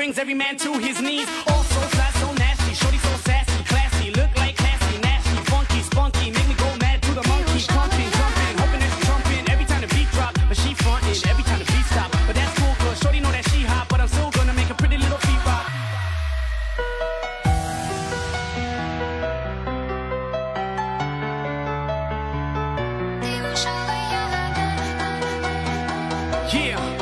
brings every man to his knees. All so fly, so nasty, shorty so sassy, classy, look like classy, nasty, funky, spunky, make me go mad to the monkey, pumping, jumping, hoping that she jumping. Every time the beat drop, but she frontin'. Every time the beat stop, but that's cool, cause shorty know that she hot, but I'm still gonna make a pretty little feet rock. Yeah.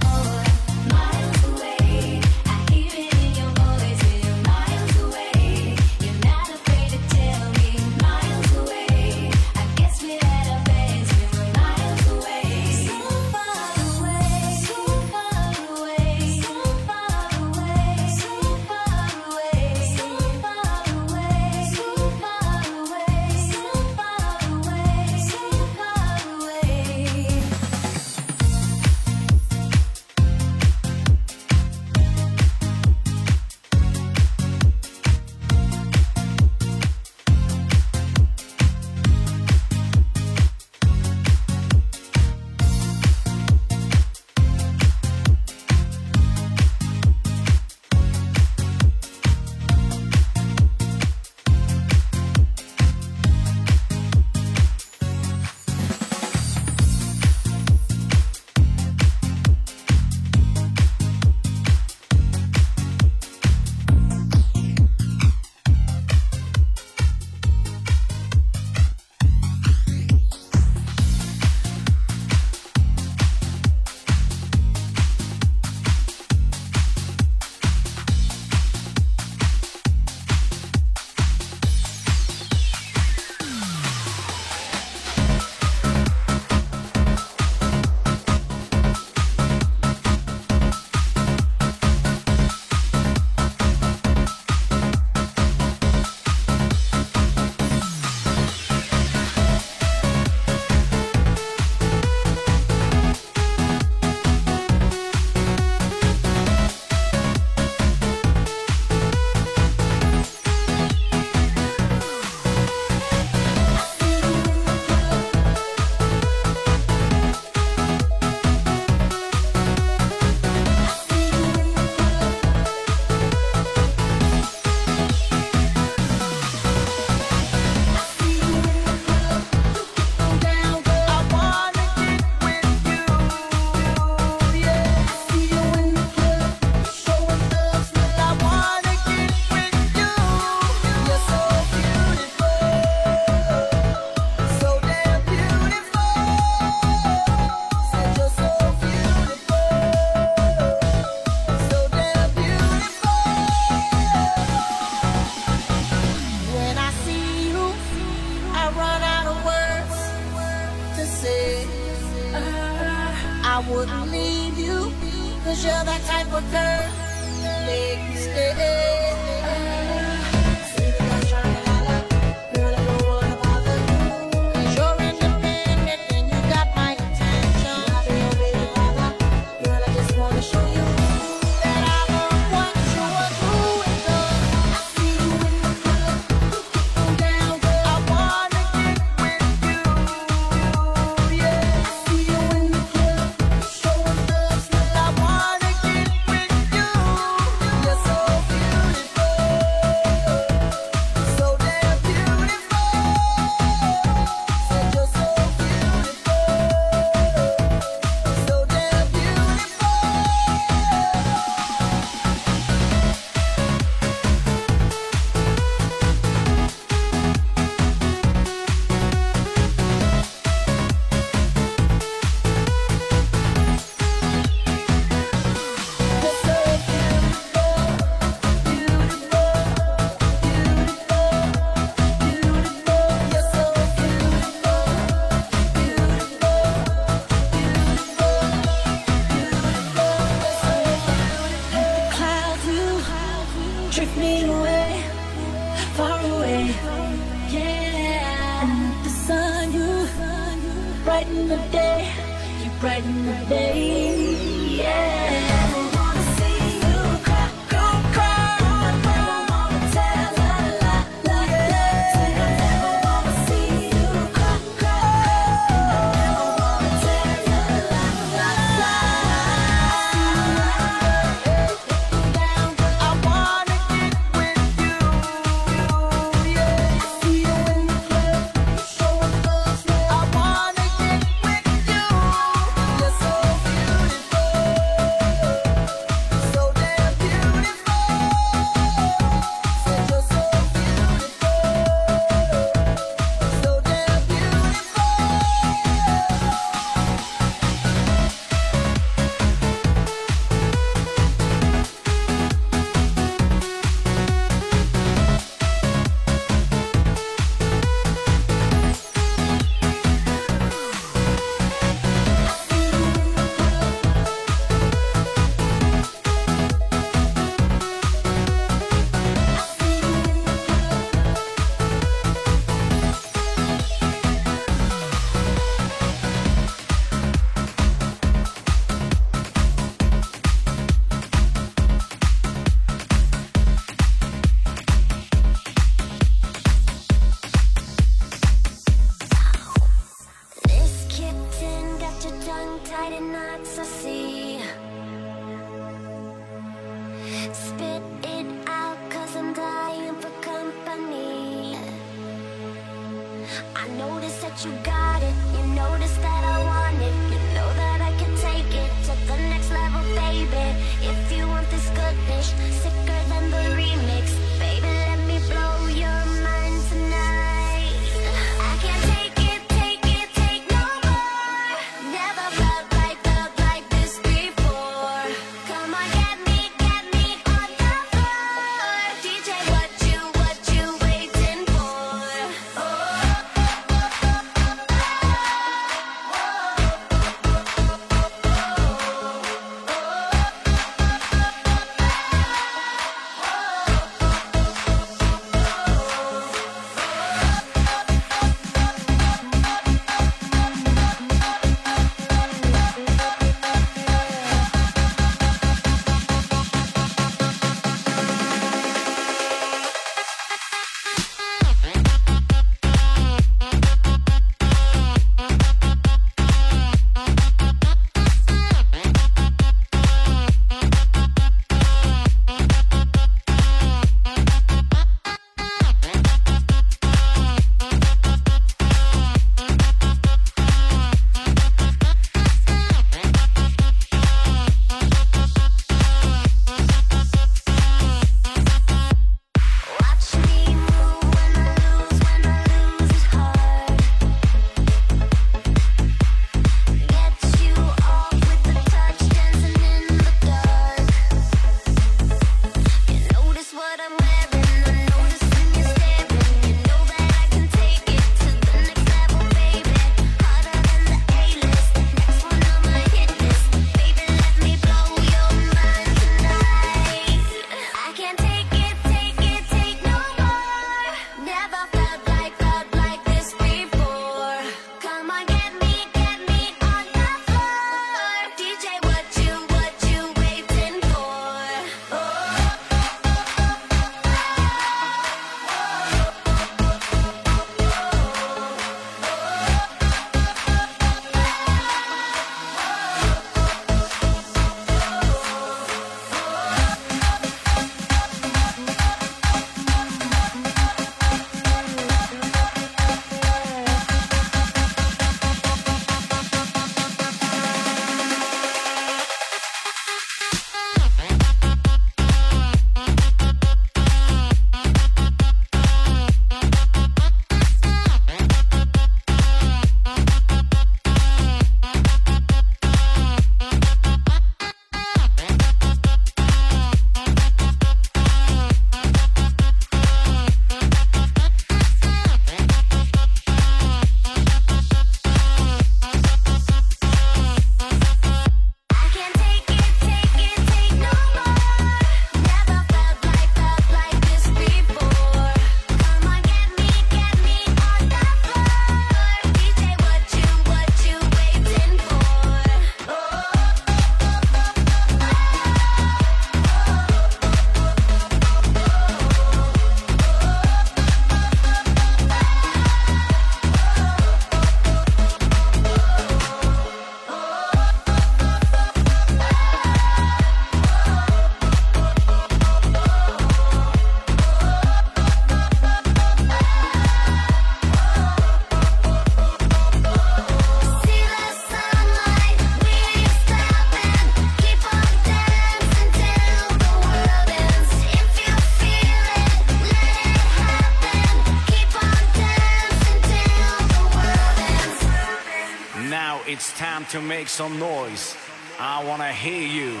To make some noise. I wanna hear you.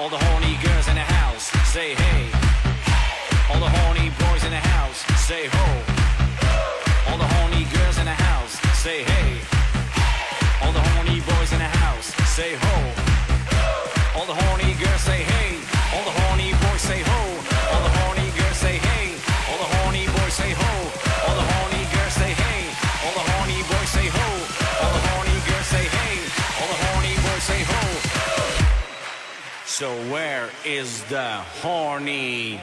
All the horny girls in the house, say hey. All the horny boys in the house, say ho. All the horny girls in the house, say hey. All the horny boys in the house, say ho. All the horny girls say hey. All the horny boys say So where is the horny?